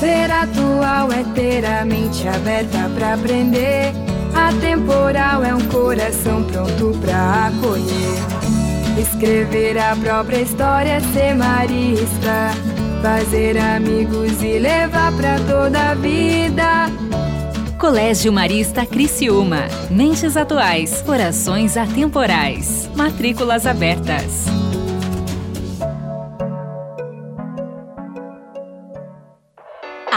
Ser atual é ter a mente aberta para aprender. Atemporal é um coração pronto para acolher. Escrever a própria história, ser marista. Fazer amigos e levar para toda a vida. Colégio Marista Criciúma. Mentes atuais, corações atemporais. Matrículas abertas.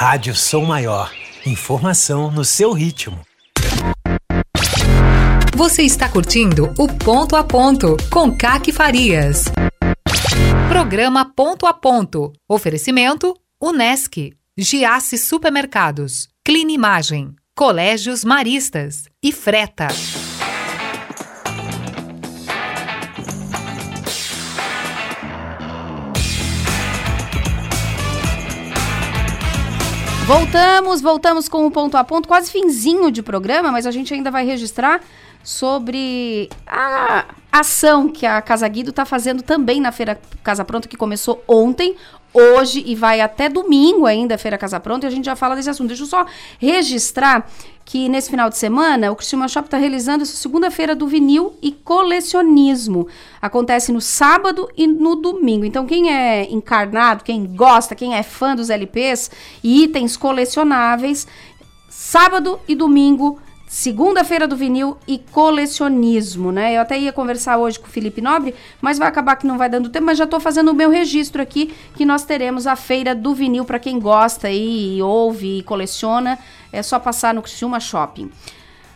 Rádio Som Maior. Informação no seu ritmo. Você está curtindo o Ponto a Ponto com Caque Farias. Programa Ponto a Ponto. Oferecimento Unesc, Giasse Supermercados, Clinimagem, Colégios Maristas e Freta. Voltamos, voltamos com o ponto a ponto, quase finzinho de programa, mas a gente ainda vai registrar sobre a ação que a Casa Guido está fazendo também na Feira Casa Pronta, que começou ontem, hoje e vai até domingo ainda a Feira Casa Pronta, e a gente já fala desse assunto. Deixa eu só registrar que nesse final de semana o Criciúma Shop está realizando essa segunda-feira do vinil e colecionismo. Acontece no sábado e no domingo. Então quem é encarnado, quem gosta, quem é fã dos LPs e itens colecionáveis, sábado e domingo Segunda-feira do vinil e colecionismo, né? Eu até ia conversar hoje com o Felipe Nobre, mas vai acabar que não vai dando tempo, mas já estou fazendo o meu registro aqui que nós teremos a feira do vinil para quem gosta e ouve e coleciona, é só passar no Criciúma Shopping.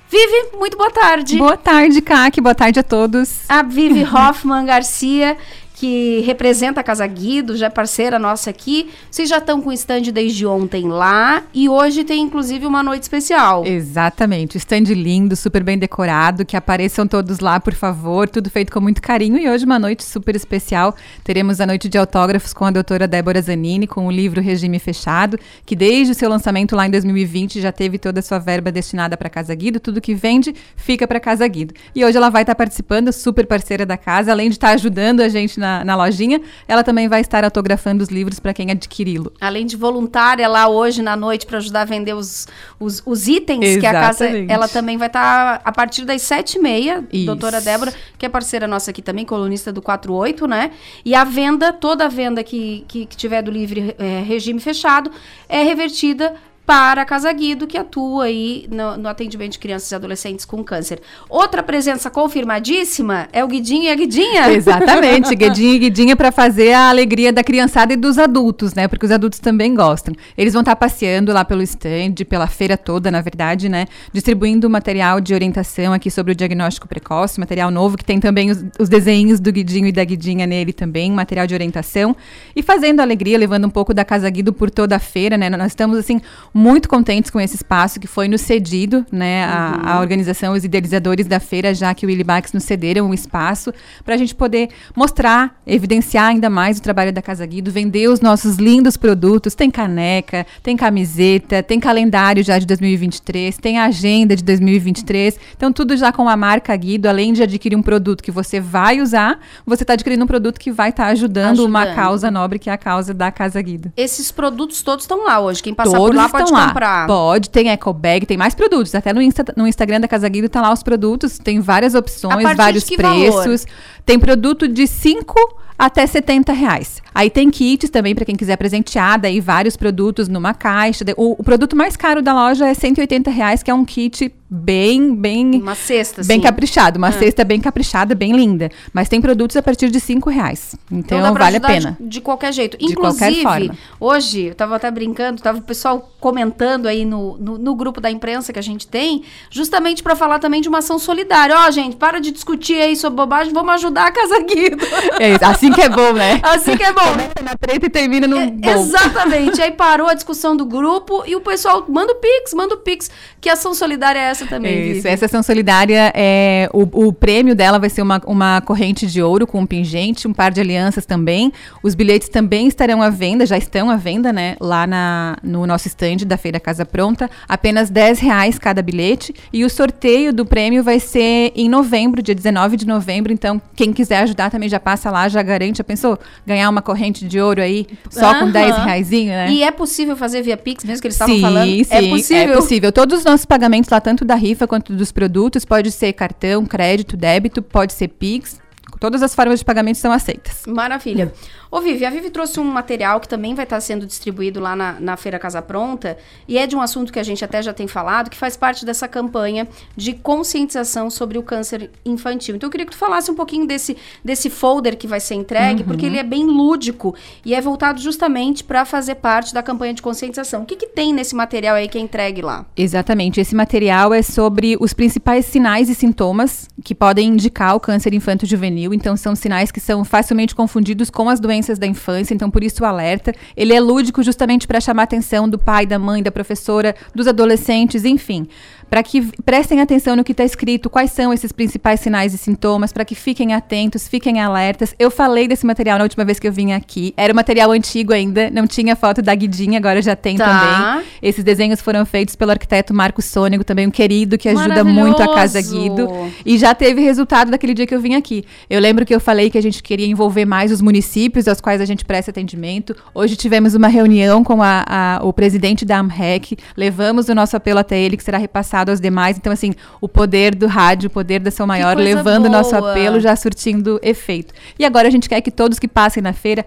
Vivi, muito boa tarde. Boa tarde, Kaki. Boa tarde a todos. A Vivi Hoffman Garcia, que representa a Casa Guido, já é parceira nossa aqui. Vocês já estão com o stand desde ontem lá e hoje tem inclusive uma noite especial. Exatamente, stand lindo, super bem decorado, que apareçam todos lá, por favor, tudo feito com muito carinho e hoje uma noite super especial. Teremos a noite de autógrafos com a doutora Débora Zanini, com o livro Regime Fechado, que desde o seu lançamento lá em 2020 já teve toda a sua verba destinada para Casa Guido, tudo que vende fica para Casa Guido. E hoje ela vai estar participando, super parceira da casa, além de estar ajudando a gente na, na lojinha, ela também vai estar autografando os livros para quem adquiri-lo. Além de voluntária lá hoje na noite para ajudar a vender os, os, os itens Exatamente. que a casa, ela também vai estar a partir das sete e meia, doutora Débora, que é parceira nossa aqui também, colunista do 48, né? E a venda, toda a venda que, que, que tiver do livre é, regime fechado, é revertida para a Casa Guido, que atua aí no, no, atendimento de crianças e adolescentes com câncer. Outra presença confirmadíssima é o Guidinho e a Guidinha. Exatamente, Guidinho e Guidinha para fazer a alegria da criançada e dos adultos, né? Porque os adultos também gostam. Eles vão estar tá passeando lá pelo stand, pela feira toda, na verdade, né? Distribuindo material de orientação aqui sobre o diagnóstico precoce, material novo, que tem também os, os desenhos do Guidinho e da Guidinha nele também, material de orientação. E fazendo alegria, levando um pouco da Casa Guido por toda a feira, né? Nós estamos, assim, muito contentes com esse espaço que foi nos cedido, né? A, uhum. a organização, os idealizadores da feira, já que o Willy Bax nos cederam um espaço para a gente poder mostrar, evidenciar ainda mais o trabalho da Casa Guido, vender os nossos lindos produtos. Tem caneca, tem camiseta, tem calendário já de 2023, tem agenda de 2023. Então, tudo já com a marca Guido, além de adquirir um produto que você vai usar, você está adquirindo um produto que vai estar tá ajudando, ajudando, uma causa nobre, que é a causa da Casa Guido. Esses produtos todos estão lá hoje. Quem passar Todos por lá pode pode lá. comprar. Pode, tem eco bag, tem mais produtos. Até no, Insta, no Instagram da Casa Guido tá lá os produtos, tem várias opções, vários preços. Valor? Tem produto de 5 até 70 reais. Aí tem kits também para quem quiser presentear, daí vários produtos numa caixa. O, o, produto mais caro da loja é 180 reais, que é um kit bem, bem... Uma cesta, Bem sim. caprichado, uma ah. cesta bem caprichada, bem linda. Mas tem produtos a partir de 5 reais. Então, então vale a pena. De, de, qualquer jeito. De Inclusive, qualquer forma. hoje, eu tava até brincando, tava o pessoal comentando aí no, no, no, grupo da imprensa que a gente tem, justamente para falar também de uma ação solidária. Ó, oh, gente, para de discutir aí sobre bobagem, vamos ajudar a Casa Guido. É isso, assim que é bom, né? Assim que é bom. Começa na treta e termina no é, bom. Exatamente. Aí parou a discussão do grupo e o pessoal manda o Pix, manda o Pix. Que ação solidária é essa também, Isso, Vivi? essa ação solidária, é, o, o prêmio dela vai ser uma, uma corrente de ouro com um pingente, um par de alianças também. Os bilhetes também estarão à venda, já estão à venda, né? Lá na, no nosso stand da Feira Casa Pronta. Apenas 10 reais cada bilhete. E o sorteio do prêmio vai ser em novembro, dia 19 de novembro. Então, quem quiser ajudar também já passa lá, já garante. Já pensou? Ganhar uma corrente de ouro aí, só com 10 reais, né? E é possível fazer via Pix, mesmo que eles estavam falando? Sim, é possível? É possível. Todos os nossos pagamentos lá, tanto da rifa quanto dos produtos, pode ser cartão, crédito, débito, pode ser Pix. Todas as formas de pagamento são aceitas. Maravilha. Ô, Vivi, a Vivi trouxe um material que também vai estar sendo distribuído lá na, na Feira Casa Pronta, e é de um assunto que a gente até já tem falado, que faz parte dessa campanha de conscientização sobre o câncer infantil. Então, eu queria que tu falasse um pouquinho desse, desse folder que vai ser entregue, uhum. porque ele é bem lúdico e é voltado justamente para fazer parte da campanha de conscientização. O que, que tem nesse material aí que é entregue lá? Exatamente. Esse material é sobre os principais sinais e sintomas que podem indicar o câncer infanto-juvenil. Então, são sinais que são facilmente confundidos com as doenças doenças da infância, então por isso o alerta. Ele é lúdico justamente para chamar a atenção do pai, da mãe, da professora, dos adolescentes, enfim para que prestem atenção no que está escrito, quais são esses principais sinais e sintomas, para que fiquem atentos, fiquem alertas. Eu falei desse material na última vez que eu vim aqui. Era um material antigo ainda, não tinha foto da Guidinha, agora já tem tá. também. Esses desenhos foram feitos pelo arquiteto Marco Sônego, também um querido que ajuda muito a Casa Guido. E já teve resultado daquele dia que eu vim aqui. Eu lembro que eu falei que a gente queria envolver mais os municípios aos quais a gente presta atendimento. Hoje tivemos uma reunião com a, a, o presidente da AMREC, levamos o nosso apelo até ele, que será repassado aos demais. Então, assim, o poder do rádio, o poder da São Maior, levando o nosso apelo, já surtindo efeito. E agora a gente quer que todos que passem na feira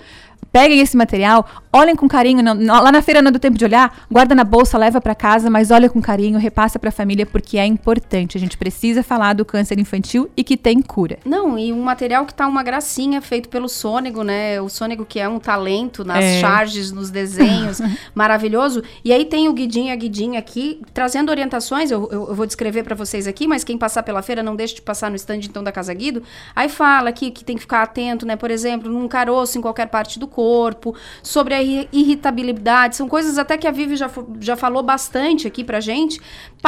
Peguem esse material, olhem com carinho, não- não- lá na feira não deu tempo de olhar, guarda na bolsa, leva para casa, mas olha com carinho, repassa para a família porque é importante. A gente precisa falar do câncer infantil e que tem cura. Não, e um material que tá uma gracinha, feito pelo Sônego, né? O Sônego que é um talento nas É. charges, nos desenhos, maravilhoso. E aí tem o Guidinho e a Guidinha aqui, trazendo orientações, eu, eu- eu vou descrever para vocês aqui, mas quem passar pela feira, não deixe de passar no stand então da Casa Guido. Aí fala aqui que tem que ficar atento, né? Por exemplo, num caroço em qualquer parte do corpo, sobre a irri- irritabilidade, são coisas até que a Vivi já, já falou bastante aqui pra gente.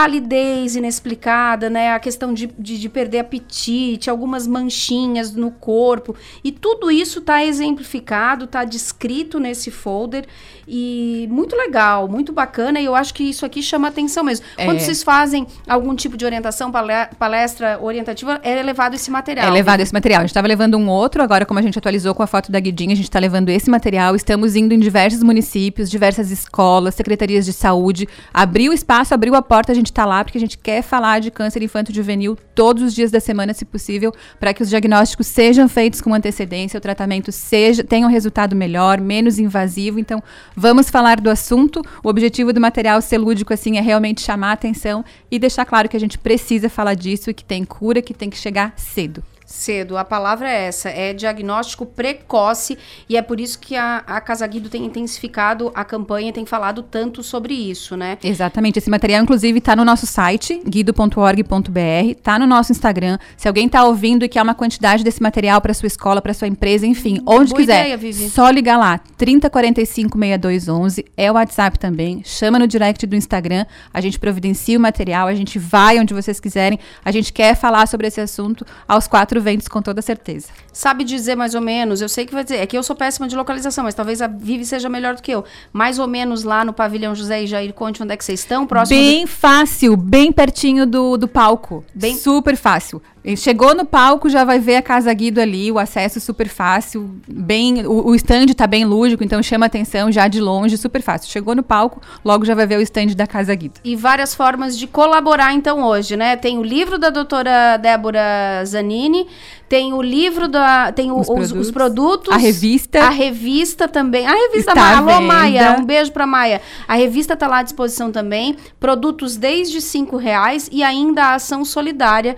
Palidez inexplicada, né? A questão de, de, de perder apetite, algumas manchinhas no corpo. E tudo isso tá exemplificado, tá descrito nesse folder. E muito legal, muito bacana. E eu acho que isso aqui chama atenção mesmo. Quando É. vocês fazem algum tipo de orientação, pale- palestra orientativa, é levado esse material. É levado esse material. A gente estava levando um outro, agora como a gente atualizou com a foto da Guidinha, a gente está levando esse material. Estamos indo em diversos municípios, diversas escolas, secretarias de saúde. Abriu o espaço, abriu a porta, a gente está lá porque a gente quer falar de câncer infanto-juvenil todos os dias da semana, se possível, para que os diagnósticos sejam feitos com antecedência, o tratamento seja tenha um resultado melhor, menos invasivo. Então, vamos falar do assunto. O objetivo do material ser lúdico assim é realmente chamar a atenção e deixar claro que a gente precisa falar disso e que tem cura, que tem que chegar cedo. Cedo, a palavra é essa, é diagnóstico precoce e é por isso que a, a Casa Guido tem intensificado a campanha, tem falado tanto sobre isso, né? Exatamente. Esse material, inclusive, está no nosso site, guido.org.br, está no nosso Instagram. Se alguém está ouvindo e quer uma quantidade desse material para sua escola, para sua empresa, enfim, onde Boa quiser, ideia, Vivi. só ligar lá, 3045 6211, é o WhatsApp também, chama no direct do Instagram, a gente providencia o material, a gente vai onde vocês quiserem, a gente quer falar sobre esse assunto aos quatro ventos com toda certeza. Sabe dizer mais ou menos, eu sei que vai dizer, é que eu sou péssima de localização, mas talvez a Vivi seja melhor do que eu. Mais ou menos lá no pavilhão José e Jair Conte, onde é que vocês estão? Próximo Bem do... fácil, bem pertinho do, do palco. Bem super fácil. Chegou no palco, já vai ver a Casa Guido ali, o acesso super fácil, bem, o, o stand tá bem lúdico, então chama atenção já de longe, super fácil. Chegou no palco, logo já vai ver o stand da Casa Guido. E várias formas de colaborar, então, hoje, né? Tem o livro da doutora Débora Zanini, tem o livro da. Tem o- Os os, os produtos. produtos. A revista. A revista também. A revista Está Ma- à Alô, Maia. Um beijo pra Maia. A revista tá lá à disposição também. Produtos desde cinco reais e ainda a ação solidária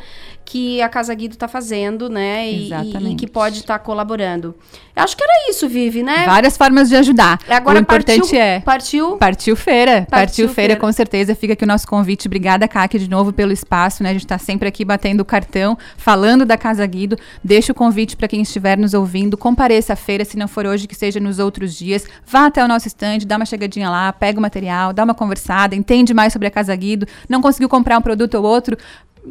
que a Casa Guido tá fazendo, né? E, e- que pode estar colaborando. Eu acho que era isso, Vivi, né? Várias formas de ajudar. Agora o importante partiu- é. Partiu. Partiu feira. Partiu, Partiu feira, feira. com certeza. Fica aqui o nosso convite. Obrigada, Kátia, de novo pelo espaço, né? A gente está sempre aqui batendo o cartão, falando da Casa Guido. Deixa o convite para quem estiver nos ouvindo. Compareça à feira, se não for hoje, que seja nos outros dias. Vá até o nosso stand, dá uma chegadinha lá, pega o material, dá uma conversada, entende mais sobre a Casa Guido. Não conseguiu comprar um produto ou outro.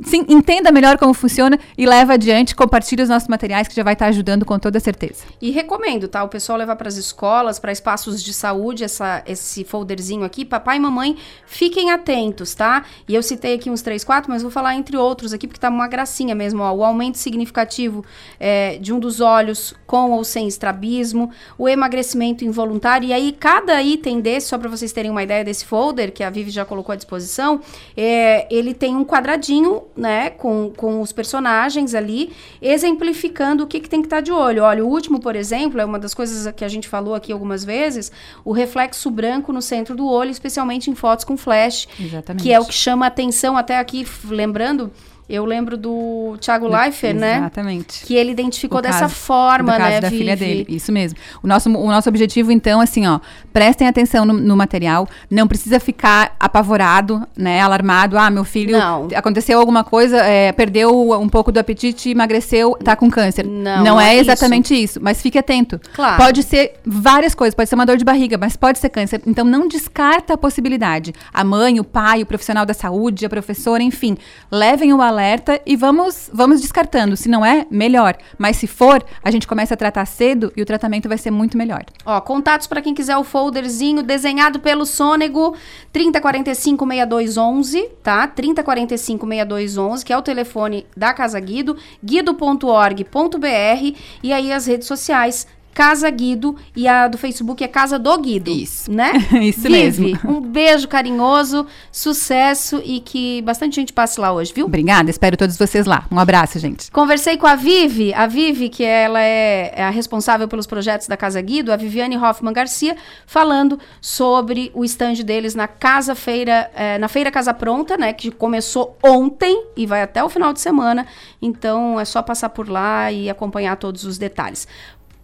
Sim, entenda melhor como funciona e leva adiante, compartilhe os nossos materiais que já vai estar ajudando com toda certeza. E recomendo, tá? O pessoal levar para as escolas, para espaços de saúde, essa, esse folderzinho aqui. Papai e mamãe, fiquem atentos, tá? E eu citei aqui uns 3, 4, mas vou falar entre outros aqui, porque tá uma gracinha mesmo, ó. O aumento significativo é, de um dos olhos com ou sem estrabismo, o emagrecimento involuntário. E aí, cada item desse, só para vocês terem uma ideia desse folder, que a Vivi já colocou à disposição, é, ele tem um quadradinho, né, com, com os personagens ali, exemplificando o que, que tem que estar de olho. Olha, o último, por exemplo, é uma das coisas que a gente falou aqui algumas vezes, o reflexo branco no centro do olho, especialmente em fotos com flash, Exatamente. que é o que chama atenção até aqui, lembrando, eu lembro do Thiago Leifert, né? Exatamente. Que ele identificou O dessa caso- forma, do caso né, da filha dele. Isso mesmo. O nosso, o nosso objetivo, então, assim, ó, prestem atenção no, no material. Não precisa ficar apavorado, né, alarmado. Ah, meu filho Não. aconteceu alguma coisa, é, perdeu um pouco do apetite, emagreceu, tá com câncer. Não, não é é exatamente isso. Mas fique atento. Claro. Pode ser várias coisas. Pode ser uma dor de barriga, mas pode ser câncer. Então, não descarta a possibilidade. A mãe, o pai, o profissional da saúde, a professora, enfim, levem o alerta e vamos, vamos descartando. Se não é, melhor. Mas se for, a gente começa a tratar cedo e o tratamento vai ser muito melhor. Ó, contatos para quem quiser o folderzinho desenhado pelo Sônego 3045 6211, tá? 3045 6211, que é o telefone da Casa Guido, guido.org.br e aí as redes sociais Casa Guido e a do Facebook é Casa do Guido. Isso. Né? Isso Vivi, mesmo. um beijo carinhoso, sucesso e que bastante gente passe lá hoje, viu? Obrigada, espero todos vocês lá. Um abraço, gente. Conversei com a Vivi, a Vivi, que ela é, é a responsável pelos projetos da Casa Guido, a Viviane Hoffman Garcia, falando sobre o stand deles na Casa Feira, eh, na Feira Casa Pronta, né, que começou ontem e vai até o final de semana. Então é só passar por lá e acompanhar todos os detalhes.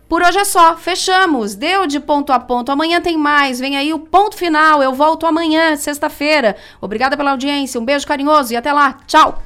Por hoje é só, fechamos. Deu de ponto a ponto. Amanhã tem mais. Vem aí o ponto final. Eu volto amanhã, sexta-feira. Obrigada pela audiência. Um beijo carinhoso e até lá. Tchau.